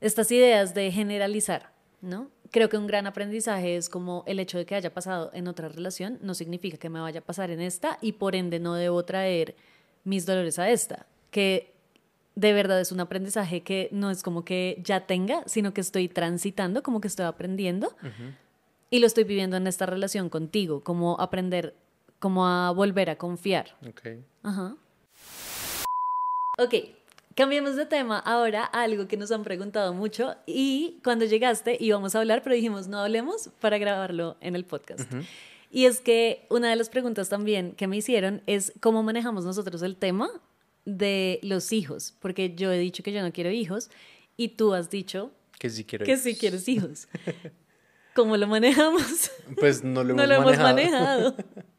S1: estas ideas de generalizar, ¿no? Creo que un gran aprendizaje es como el hecho de que haya pasado en otra relación no significa que me vaya a pasar en esta y por ende no debo traer mis dolores a esta, que de verdad es un aprendizaje que no es como que ya tenga, sino que estoy transitando, como que estoy aprendiendo y lo estoy viviendo en esta relación contigo, como aprender, como a volver a confiar.
S2: Ok.
S1: Ajá. Ok, cambiemos de tema ahora a algo que nos han preguntado mucho y cuando llegaste íbamos a hablar, pero dijimos no hablemos para grabarlo en el podcast. Y es que una de las preguntas también que me hicieron es cómo manejamos nosotros el tema de los hijos, porque yo he dicho que yo no quiero hijos y tú has dicho
S2: Que sí quiero
S1: que
S2: hijos.
S1: sí quieres hijos. ¿Cómo lo manejamos?
S2: Pues no lo [LAUGHS]
S1: no
S2: hemos
S1: lo hemos
S2: manejado. [LAUGHS]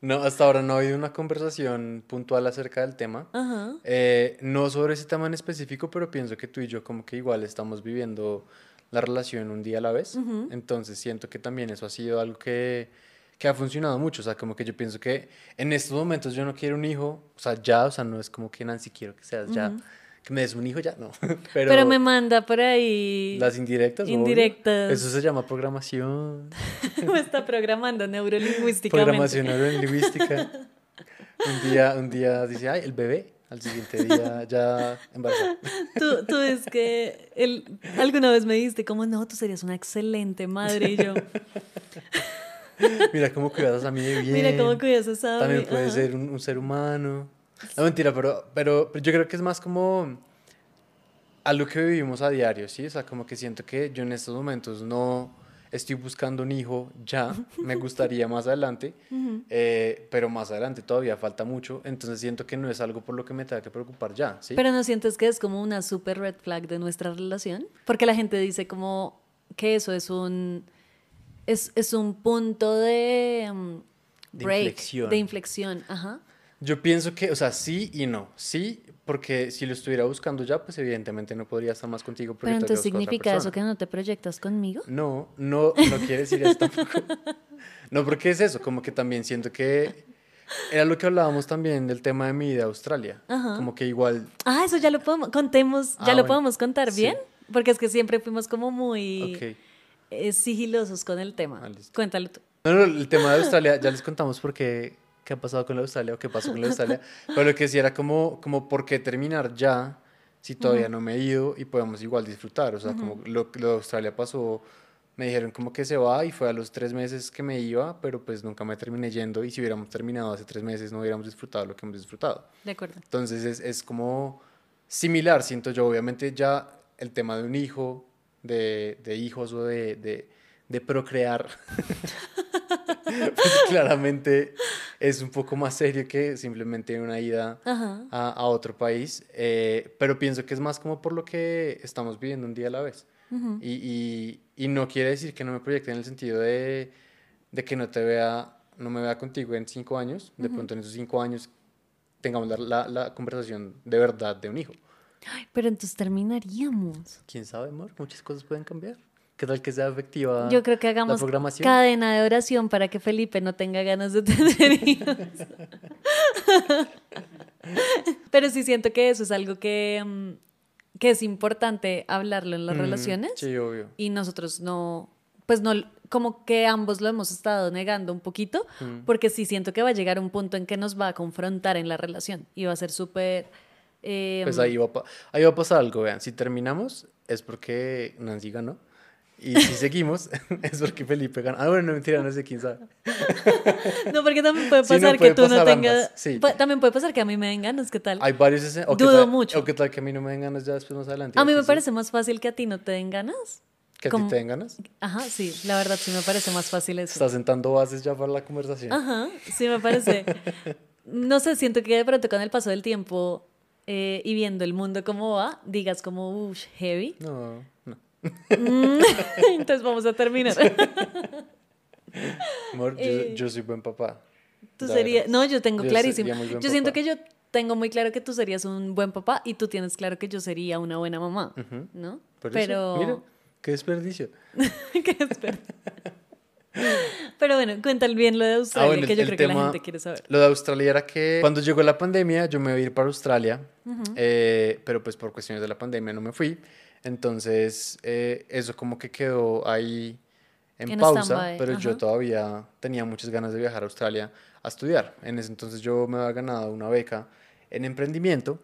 S2: No, hasta ahora no ha habido una conversación puntual acerca del tema.
S1: Ajá.
S2: Eh, no sobre ese tema en específico, pero pienso que tú y yo como que igual estamos viviendo la relación un día a la vez. Entonces siento que también eso ha sido algo que, que ha funcionado mucho. O sea, como que yo pienso que en estos momentos yo no quiero un hijo, o sea, ya, o sea, no es como que Nancy quiero que seas ya, que me des un hijo ya, no. [LAUGHS] Pero,
S1: Pero, me manda por ahí.
S2: las indirectas. obvio.
S1: Indirectas.
S2: Eso se llama programación. [LAUGHS]
S1: me está programando neurolingüísticamente.
S2: Programación neurolingüística. un día, un día dice, ay, el bebé. Al siguiente día ya embarazada. [LAUGHS]
S1: Tú, tú es que él, alguna vez me dijiste como, no, tú serías una excelente madre. Y yo,
S2: Mira cómo cuidas a mí de bien.
S1: mira cómo cuidas a Sabi.
S2: También puede
S1: Ajá.
S2: ser un, un ser humano. No, mentira, pero, pero, pero yo creo que es más como algo que vivimos a diario, ¿sí? O sea, como que siento que yo en estos momentos no estoy buscando un hijo ya, me [LAUGHS] gustaría más adelante, eh, pero más adelante todavía falta mucho, entonces siento que no es algo por lo que me tenga que preocupar ya, ¿sí?
S1: Pero no sientes que es como una super red flag de nuestra relación? Porque la gente dice como que eso es un es, es un punto de um,
S2: De
S1: break,
S2: inflexión.
S1: de inflexión, ajá.
S2: Yo pienso que, o sea, sí y no. Sí, porque si lo estuviera buscando ya, pues evidentemente no podría estar más contigo. porque
S1: Pero entonces significa eso que no te proyectas conmigo.
S2: No, no, no quiere decir eso tampoco. [LAUGHS] No, porque es eso, como que también siento que era lo que hablábamos también del tema de mi vida a Australia.
S1: Ajá.
S2: Como que igual,
S1: Ah, eso ya lo podemos, contemos, ya
S2: Ah,
S1: lo
S2: bueno.
S1: podemos contar
S2: Sí.
S1: bien, porque es que siempre fuimos como muy
S2: ok.
S1: eh, sigilosos con el tema.
S2: Ah.
S1: Cuéntalo tú.
S2: No, no, el tema de Australia, ya les contamos por qué, ha pasado con la Australia o qué pasó con la Australia. Pero lo que sí era como, como por qué terminar ya si todavía no me he ido y podemos igual disfrutar. O sea, como lo, lo de Australia pasó, me dijeron como que se va y fue a los tres meses que me iba, pero pues nunca me terminé yendo y si hubiéramos terminado hace tres meses no hubiéramos disfrutado lo que hemos disfrutado.
S1: De acuerdo.
S2: Entonces es, es como similar, siento yo. Obviamente ya el tema de un hijo, de, de hijos o de, de, de procrear, pues claramente es un poco más serio que simplemente una ida a, a otro país. eh, pero pienso que es más como por lo que estamos viviendo un día a la vez. y, y, y no quiere decir que no me proyecte en el sentido de, de que no te vea, no me vea contigo en cinco años. De pronto en esos cinco años tengamos la, la, la conversación de verdad de un hijo.
S1: Ay, pero entonces terminaríamos.
S2: ¿Quién sabe, amor? Muchas cosas pueden cambiar. ¿Qué tal que sea efectiva
S1: Yo creo que hagamos cadena de oración para que Felipe no tenga ganas de [LAUGHS] tener hijos. [LAUGHS] Pero sí siento que eso es algo que, mm, que es importante hablarlo en las
S2: Mm,
S1: relaciones.
S2: Sí, obvio.
S1: Y nosotros no, pues no, como que ambos lo hemos estado negando un poquito,
S2: Mm.
S1: porque sí siento que va a llegar un punto en que nos va a confrontar en la relación y va a ser súper... eh,
S2: Pues ahí va, ahí va a pasar algo, vean. Si terminamos es porque Nancy ganó. Y si seguimos [LAUGHS] es porque Felipe gana. Ah, bueno, no, mentira, no sé quién sabe. [LAUGHS]
S1: No, porque también puede
S2: Sí, no,
S1: pasar
S2: puede
S1: que tú no
S2: pasar
S1: tengas...
S2: ambas, sí.
S1: También puede pasar que a mí me den ganas, ¿qué tal?
S2: Hay varios escen- o qué
S1: Dudo
S2: tal-
S1: mucho.
S2: O qué tal que a mí no me den ganas ya después más adelante.
S1: A mí me
S2: sí.
S1: parece más fácil que a ti no te den ganas.
S2: ¿Que a ti te den ganas?
S1: Ajá, sí, la verdad sí me parece más fácil eso.
S2: Estás sentando bases ya para la conversación.
S1: Ajá, sí me parece. [LAUGHS] No sé, siento que de pronto con el paso del tiempo eh, y viendo el mundo cómo va, digas como, uff, heavy.
S2: No, no. [LAUGHS]
S1: Entonces vamos a terminar. [LAUGHS]
S2: Amor, yo,
S1: Eh,
S2: yo soy buen papá.
S1: Tú serías, no, yo tengo
S2: Yo
S1: clarísimo. Yo siento
S2: papá.
S1: que yo tengo muy claro que tú serías un buen papá y tú tienes claro que yo sería una buena mamá,
S2: Ujú.
S1: ¿no?
S2: Por eso,
S1: Pero,
S2: mira, qué desperdicio. [LAUGHS]
S1: ¿Qué espera? Pero bueno, cuéntale bien lo de Australia,
S2: Ah, bueno,
S1: que yo creo que la
S2: tema-
S1: gente quiere saber.
S2: Lo de Australia era que cuando llegó la pandemia yo me iba a ir para Australia, eh, pero pues por cuestiones de la pandemia no me fui. Entonces eh, eso como que quedó ahí en
S1: En
S2: pausa, pero yo
S1: ajá.
S2: todavía tenía muchas ganas de viajar a Australia a estudiar. En ese entonces yo me había ganado una beca en emprendimiento,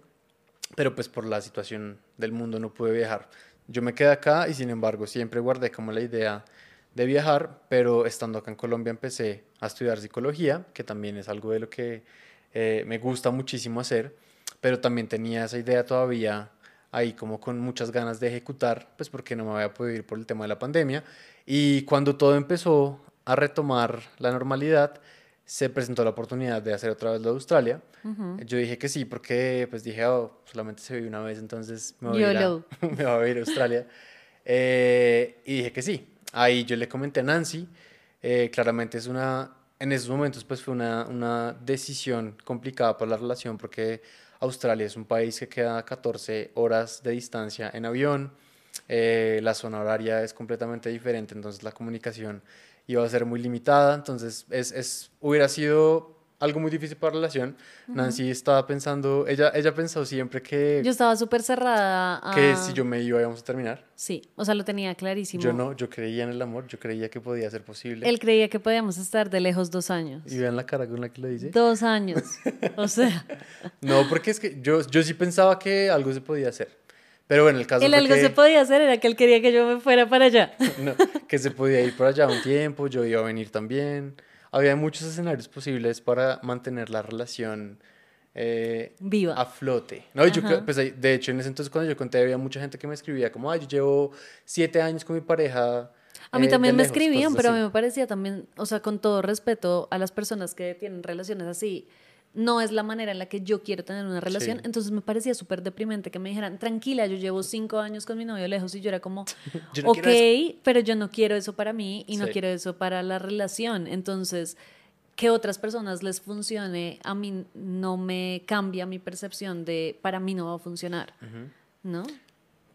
S2: pero pues por la situación del mundo no pude viajar. Yo me quedé acá y sin embargo siempre guardé como la idea de viajar, pero estando acá en Colombia empecé a estudiar psicología, que también es algo de lo que eh, me gusta muchísimo hacer, pero también tenía esa idea todavía ahí como con muchas ganas de ejecutar, pues porque no me había podido ir por el tema de la pandemia. Y cuando todo empezó a retomar la normalidad, se presentó la oportunidad de hacer otra vez lo de Australia. Yo dije que sí, porque pues dije, oh, solamente se vive una vez, entonces me voy, a ir, a, [LAUGHS] me voy a, ir a Australia. Eh, y dije que sí. Ahí yo le comenté a Nancy, eh, claramente es una, en esos momentos pues fue una, una decisión complicada para la relación porque Australia es un país que queda a 14 horas de distancia en avión, eh, la zona horaria es completamente diferente, entonces la comunicación iba a ser muy limitada, entonces es, es, hubiera sido algo muy difícil para la relación. Nancy estaba pensando, ella, ella pensó siempre que...
S1: Yo estaba súper cerrada
S2: a... Que si yo me iba íbamos a terminar.
S1: Sí, o sea, lo tenía clarísimo.
S2: Yo no, yo creía en el amor, yo creía que podía ser posible.
S1: Él creía que podíamos estar de lejos dos años.
S2: Y vean la cara con la que lo dice.
S1: Dos años, o sea... [LAUGHS]
S2: no, porque es que yo, yo sí pensaba que algo se podía hacer. Pero bueno, el caso
S1: El algo se podía hacer era que él quería que yo me fuera para allá. [LAUGHS]
S2: no, que se podía ir para allá un tiempo, yo iba a venir también había muchos escenarios posibles para mantener la relación eh,
S1: viva
S2: a flote. No, yo, pues, de hecho, en ese entonces cuando yo conté había mucha gente que me escribía como, ay, yo llevo siete años con mi pareja.
S1: A mí eh, también me escribían, pero a mí me parecía también, o sea, con todo respeto a las personas que tienen relaciones así, no es la manera en la que yo quiero tener una relación. Entonces me parecía súper deprimente que me dijeran, tranquila, yo llevo cinco años con mi novio lejos y yo era como, [LAUGHS] ok, pero yo no quiero eso para mí y no quiero eso para la relación. Entonces, que otras personas les funcione, a mí no me cambia mi percepción de para mí no va a funcionar, ¿no?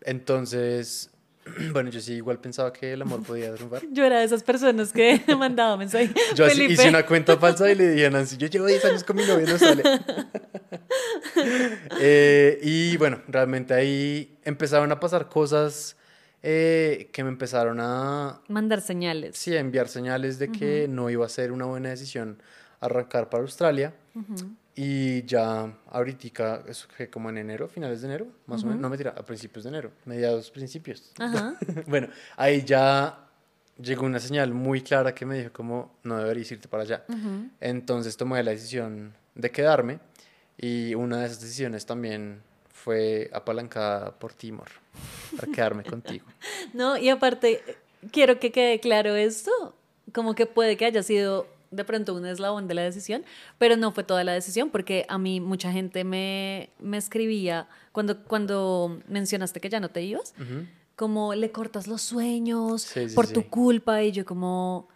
S2: Entonces, [CLEARS THROAT] Bueno, yo sí igual pensaba que el amor podía triunfar.
S1: Yo era de esas personas que [LAUGHS] mandaba mensajes.
S2: Yo así hice una cuenta falsa y le dije a Nancy, yo llevo 10 años con mi novio, no sale. [LAUGHS] Eh, y bueno, realmente ahí empezaron a pasar cosas eh, que me empezaron a...
S1: Mandar señales.
S2: Sí, a enviar señales de que no iba a ser una buena decisión arrancar para Australia. Y ya ahorita, eso que como en enero, finales de enero, más o menos, no me tira, a principios de enero, mediados principios. [LAUGHS] bueno, ahí ya llegó una señal muy clara que me dijo como no deberías irte para allá. Entonces tomé la decisión de quedarme y una de esas decisiones también fue apalancada por Timor, para quedarme [LAUGHS] contigo.
S1: No, y aparte, quiero que quede claro esto, como que puede que haya sido de pronto un eslabón de la decisión, pero no fue toda la decisión porque a mí mucha gente me, me escribía cuando, cuando mencionaste que ya no te ibas, como le cortas los sueños por tu culpa y yo como...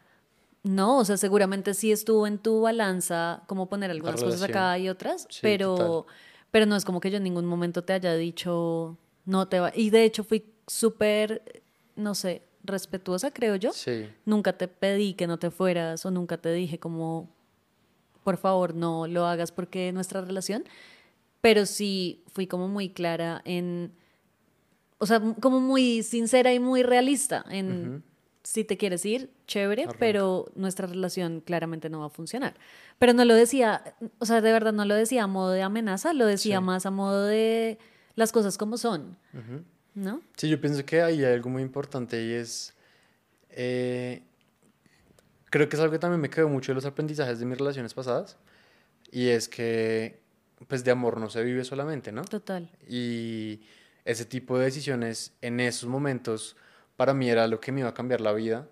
S1: No, o sea, seguramente sí estuvo en tu balanza como poner algunas cosas acá y otras, pero, pero no es como que yo en ningún momento te haya dicho no te va. Y de hecho fui súper, no sé, respetuosa, creo yo.
S2: Sí.
S1: Nunca te pedí que no te fueras o nunca te dije como, por favor, no lo hagas porque nuestra relación. Pero sí fui como muy clara en, o sea, como muy sincera y muy realista en, si te quieres ir, chévere, pero nuestra relación claramente no va a funcionar. Pero no lo decía, o sea, de verdad no lo decía a modo de amenaza, lo decía más a modo de las cosas como son. ¿No?
S2: Sí, yo pienso que hay algo muy importante y es, eh, creo que es algo que también me quedó mucho de los aprendizajes de mis relaciones pasadas y es que, pues de amor no se vive solamente, ¿no?
S1: Total.
S2: Y ese tipo de decisiones en esos momentos para mí era lo que me iba a cambiar la vida,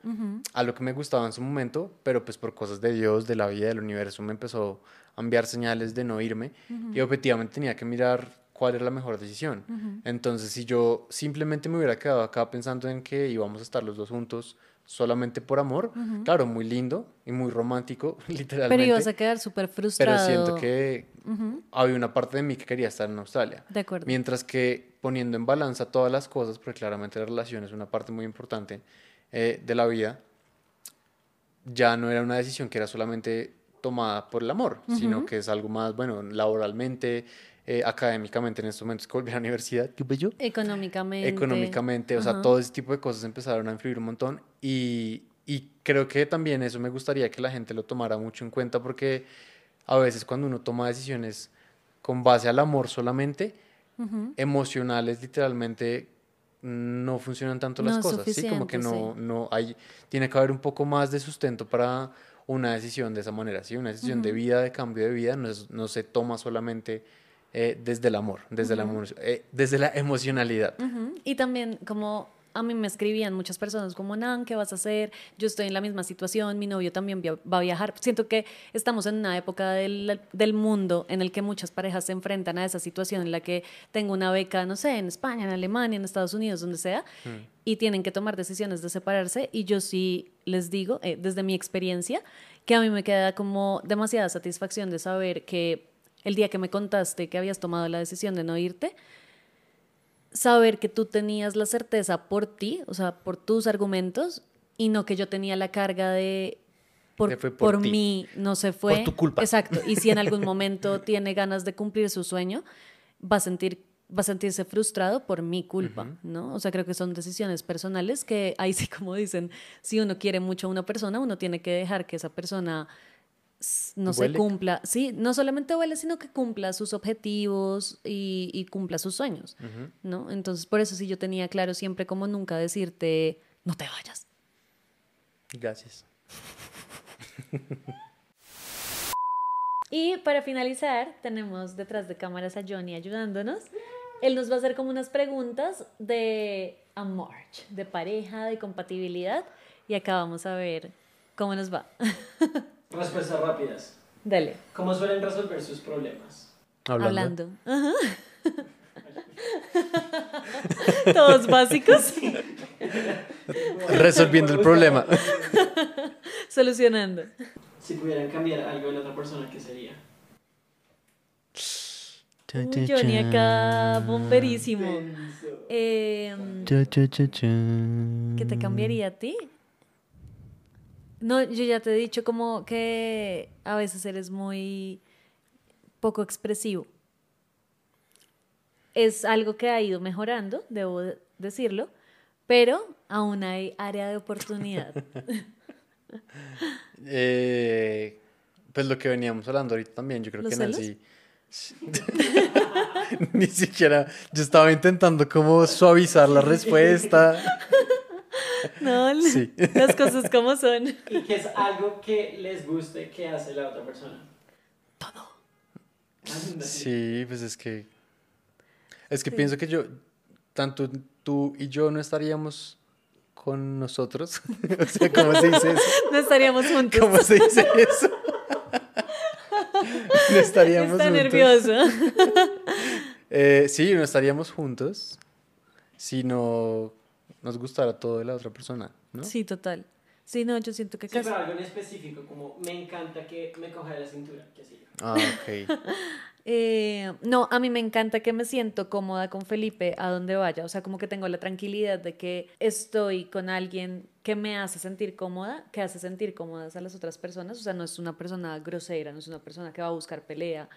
S2: a lo que me gustaba en su momento, pero pues por cosas de Dios, de la vida, del universo, me empezó a enviar señales de no irme y objetivamente tenía que mirar cuál era la mejor decisión. Entonces, si yo simplemente me hubiera quedado acá pensando en que íbamos a estar los dos juntos solamente por amor, claro, muy lindo y muy romántico, [LAUGHS] literalmente.
S1: Pero ibas a quedar súper frustrado.
S2: Pero siento que había una parte de mí que quería estar en Australia.
S1: De acuerdo.
S2: Mientras que poniendo en balanza todas las cosas, porque claramente la relación es una parte muy importante eh, de la vida, ya no era una decisión que era solamente tomada por el amor, sino que es algo más, bueno, laboralmente, eh, académicamente en estos momentos que volví a la universidad. ¿Qué yo?
S1: Económicamente.
S2: Económicamente, o sea, todo ese tipo de cosas empezaron a influir un montón y, y, creo que también eso me gustaría que la gente lo tomara mucho en cuenta porque a veces cuando uno toma decisiones con base al amor solamente, emocionales literalmente no funcionan tanto las cosas, ¿sí? Como que no, no hay, tiene que haber un poco más de sustento para una decisión de esa manera, ¿sí? Una decisión de vida, de cambio de vida, no, no se toma solamente eh, desde el amor, desde, la, eh, desde la emocionalidad.
S1: Y también como a mí me escribían muchas personas como, Nan, ¿qué vas a hacer? Yo estoy en la misma situación, mi novio también va a viajar. Siento que estamos en una época del, del mundo en el que muchas parejas se enfrentan a esa situación en la que tengo una beca, no sé, en España, en Alemania, en Estados Unidos, donde sea, mm. y tienen que tomar decisiones de separarse. Y yo sí les digo, eh, desde mi experiencia, que a mí me queda como demasiada satisfacción de saber que el día que me contaste que habías tomado la decisión de no irte, saber que tú tenías la certeza por ti, o sea, por tus argumentos, y no que yo tenía la carga de por, por, mí no se fue.
S2: Por tu culpa.
S1: Exacto. Y si en algún [LAUGHS] momento tiene ganas de cumplir su sueño, va a sentir va a sentirse frustrado por mi culpa, ¿no? O sea, creo que son decisiones personales que ahí sí como dicen, si uno quiere mucho a una persona, uno tiene que dejar que esa persona no se cumpla, sí, no solamente huele, sino que cumpla sus objetivos y, cumpla sus sueños, ¿no? Entonces, por eso sí yo tenía claro siempre como nunca decirte, no te vayas.
S2: Gracias. [LAUGHS]
S1: y para finalizar, tenemos detrás de cámaras a Johnny ayudándonos. Él nos va a hacer como unas preguntas de amor, de pareja, de compatibilidad, y acá vamos a ver cómo nos va. [LAUGHS]
S3: Respuestas rápidas.
S1: Dale.
S3: ¿Cómo suelen resolver sus problemas?
S1: Hablando. [LAUGHS] Todos básicos.
S2: Resolviendo el problema. [LAUGHS]
S1: Solucionando.
S3: Si pudieran cambiar algo en la otra persona, ¿qué sería?
S1: Johnny acá, bomberísimo. Eh, ¿Qué te cambiaría a ti? No, yo ya te he dicho como que a veces eres muy poco expresivo. Es algo que ha ido mejorando, debo decirlo, pero aún hay área de oportunidad. [LAUGHS]
S2: Eh, pues lo que veníamos hablando ahorita también, yo creo que Nancy... [LAUGHS] Ni siquiera, yo estaba intentando como suavizar la respuesta. [LAUGHS]
S1: No, las cosas como son.
S3: ¿Y qué es algo que les guste que hace la otra persona?
S1: Todo.
S2: Sí, pues es que. Es que pienso que yo, tanto tú y yo no estaríamos con nosotros. [LAUGHS] o sea, ¿cómo se dice eso?
S1: No estaríamos juntos.
S2: ¿Cómo se dice eso? [LAUGHS] no estaríamos
S1: Está nervioso.
S2: Eh, sí, no estaríamos juntos si no nos gustará todo de la otra persona, ¿no?
S1: Sí, total. Sí, no, yo siento que
S3: sí, pero algo en específico, como me encanta que me coja de la cintura, que así.
S2: Ah, ok. [LAUGHS]
S1: eh, no, a mí me encanta que me siento cómoda con Felipe a donde vaya, o sea, como que tengo la tranquilidad de que estoy con alguien que me hace sentir cómoda, que hace sentir cómodas a las otras personas, o sea, no es una persona grosera, no es una persona que va a buscar pelea.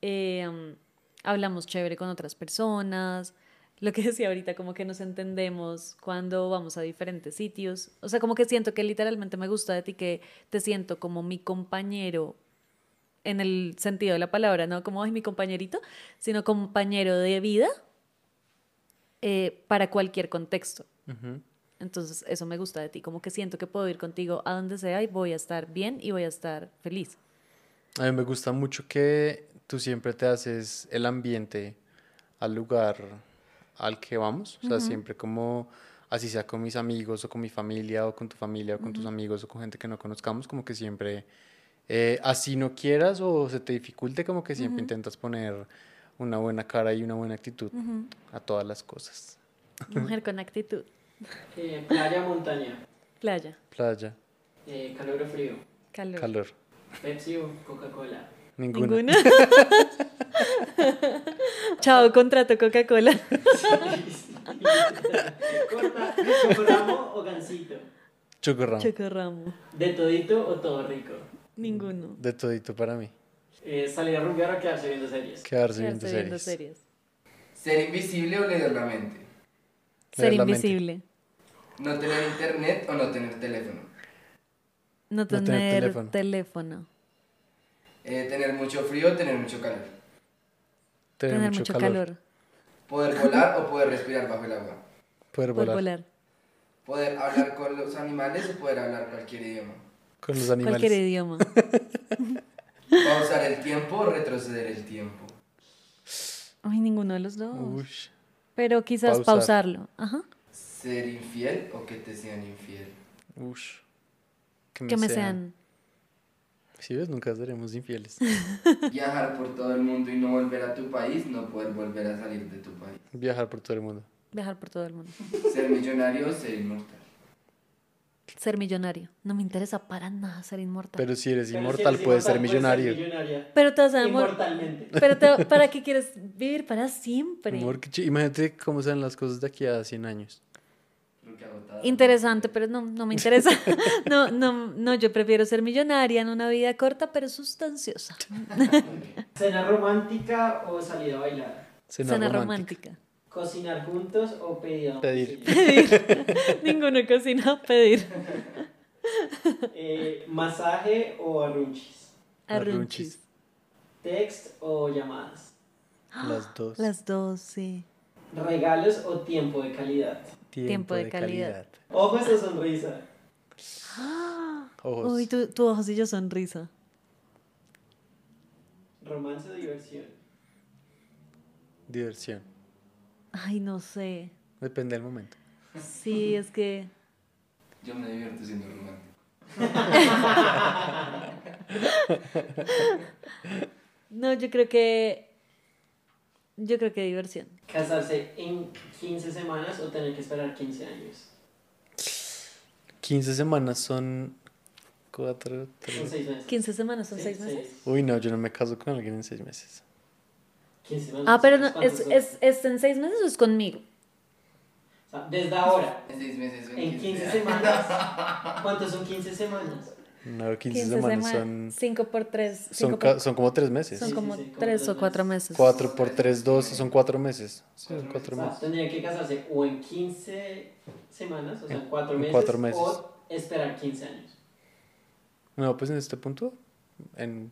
S1: Eh, hablamos chévere con otras personas, lo que [LAUGHS] decía ahorita, como que nos entendemos cuando vamos a diferentes sitios. O sea, como que siento que literalmente me gusta de ti que te siento como mi compañero en el sentido de la palabra, no como es mi compañerito, sino compañero de vida eh, para cualquier contexto. Entonces, eso me gusta de ti, como que siento que puedo ir contigo a donde sea y voy a estar bien y voy a estar feliz.
S2: A mí me gusta mucho que tú siempre te haces el ambiente al lugar al que vamos, o sea, siempre como, así sea con mis amigos o con mi familia o con tu familia o con tus amigos o con gente que no conozcamos, como que siempre, eh, así no quieras o se te dificulte, como que siempre intentas poner una buena cara y una buena actitud a todas las cosas.
S1: Mujer con actitud.
S3: Eh, playa, montaña.
S1: Playa.
S2: Playa.
S3: Eh, calor o frío.
S1: Calor.
S2: Calor.
S3: Pepsi o Coca-Cola.
S2: Ninguna. [LAUGHS]
S1: Chao, contrato Coca-Cola.
S3: ¿Chocorramo o gansito?
S2: Chocorramo.
S1: Chocorramo.
S3: ¿De todito o todo rico?
S1: Ninguno.
S2: De todito para mí.
S3: Eh, ¿Salir a rumbear o quedarse viendo series?
S2: Quedarse, viendo, series.
S4: ¿Ser invisible o leer la mente?
S1: Ser invisible.
S4: ¿No tener internet o no tener teléfono?
S1: No tener, teléfono.
S4: Eh, ¿Tener mucho frío o tener mucho calor?
S2: Tener, mucho, calor.
S4: ¿Poder volar o poder respirar bajo el agua?
S2: Poder volar.
S4: ¿Poder hablar con los animales o poder hablar cualquier idioma?
S2: Con los animales.
S1: Cualquier idioma. [LAUGHS]
S4: ¿Pausar el tiempo o retroceder el tiempo?
S1: Ay, ninguno de los dos. Pero quizás pausarlo. Ajá.
S4: ¿Ser infiel o que te sean infiel?
S2: Ush.
S1: Que me sean.
S2: Si ves, nunca seremos infieles. [LAUGHS]
S4: Viajar por todo el mundo y no volver a tu país, no poder volver a salir de tu país.
S2: Viajar por todo el mundo.
S1: Viajar por todo el mundo.
S4: Ser millonario o ser inmortal.
S1: Ser millonario. No me interesa para nada ser inmortal.
S2: Pero si eres
S3: Pero si
S2: inmortal,
S3: eres
S2: puedes ser
S3: inmortal,
S2: millonario.
S3: millonaria.
S1: Pero te vas a amor.
S3: Inmortalmente.
S1: Pero te- ¿para [LAUGHS] qué quieres vivir para siempre?
S2: Amor, Imagínate cómo sean las cosas de aquí a 100 años.
S1: Interesante, pero no, no me interesa. [LAUGHS] No, no, no, yo prefiero ser millonaria en una vida corta pero sustanciosa. [LAUGHS]
S3: ¿Cena romántica o salida a bailar?
S2: Cena,
S1: Cena
S2: romántica.
S1: romántica.
S3: ¿Cocinar juntos o pedir a
S2: Pedir.
S3: domicilio? [LAUGHS]
S1: Ninguno cocina, pedir.
S3: Eh, ¿Masaje o arrunchis?
S1: Arrunchis.
S3: ¿Text o llamadas?
S2: Las dos.
S1: Las dos, sí.
S3: ¿Regalos o tiempo de calidad?
S1: Tiempo de calidad.
S3: Ojos o sonrisa.
S2: Ojos.
S1: Uy, tu, tu ojos y yo sonrisa.
S3: ¿Romance o diversión?
S2: Diversión.
S1: Ay, no sé.
S2: Depende del momento.
S1: Sí, es que.
S4: Yo me divierto siendo romántico. [LAUGHS]
S1: No, yo creo que. Yo creo que diversión.
S3: ¿Casarse en 15 semanas o tener que esperar 15 años?
S2: 15 semanas son 4,
S3: Son
S2: 3.
S3: 6 meses.
S1: 15 semanas son
S3: Sí,
S1: 6 meses.
S3: seis.
S2: Uy, no, yo no me caso con alguien en 6 meses.
S3: 15 semanas.
S1: Ah, pero no,
S3: ¿Cuántos
S1: ¿es, es, ¿es en 6 meses o es conmigo?
S3: O sea, desde ahora,
S4: En seis meses o
S3: en 15 semanas. [LAUGHS] ¿Cuántos son 15 semanas?
S2: No, 15, semanas son,
S1: 5 por 3.
S2: son, ca- son como 3 meses.
S1: Son
S3: Sí,
S1: como
S3: sí, sí, como
S1: 3
S3: tres
S1: o 4
S3: meses.
S1: meses.
S2: 4 por 3, 12, son 4 meses. Sí, son
S4: Cuatro
S2: 4
S3: O sea,
S2: meses.
S3: tendrían que casarse o en 15 semanas, o sea, en 4
S2: En
S3: meses,
S2: cuatro meses.
S3: o esperar 15 años.
S2: No, pues en este punto, en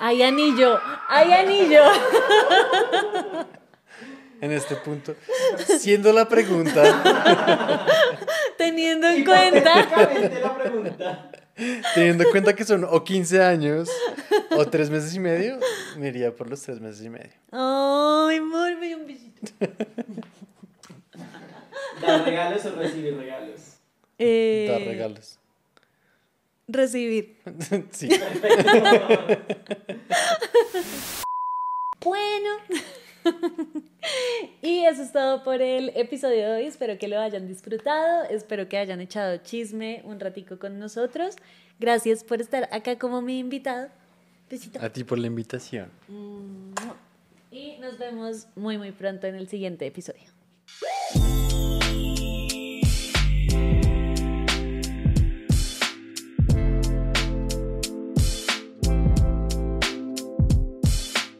S1: ¡Ay, anillo! ¡Ay, anillo! [LAUGHS]
S2: En este punto, siendo la pregunta, [LAUGHS]
S1: Teniendo en [LAUGHS] cuenta.
S3: La pregunta.
S2: Teniendo en cuenta que son o 15 años o 3 meses y medio, me iría por los 3 meses y medio.
S1: ¡Ay, amor! Me dio un besito.
S3: ¿Dar regalos o recibir regalos?
S1: Eh,
S2: Dar regalos.
S1: Recibir. [LAUGHS]
S2: Sí. [LAUGHS]
S1: Bueno. [LAUGHS] y eso es todo por el episodio de hoy. Espero que lo hayan disfrutado. Espero que hayan echado chisme un ratico con nosotros. Gracias por estar acá como mi invitado. Besito.
S2: A ti por la invitación.
S1: Y nos vemos muy muy pronto en el siguiente episodio.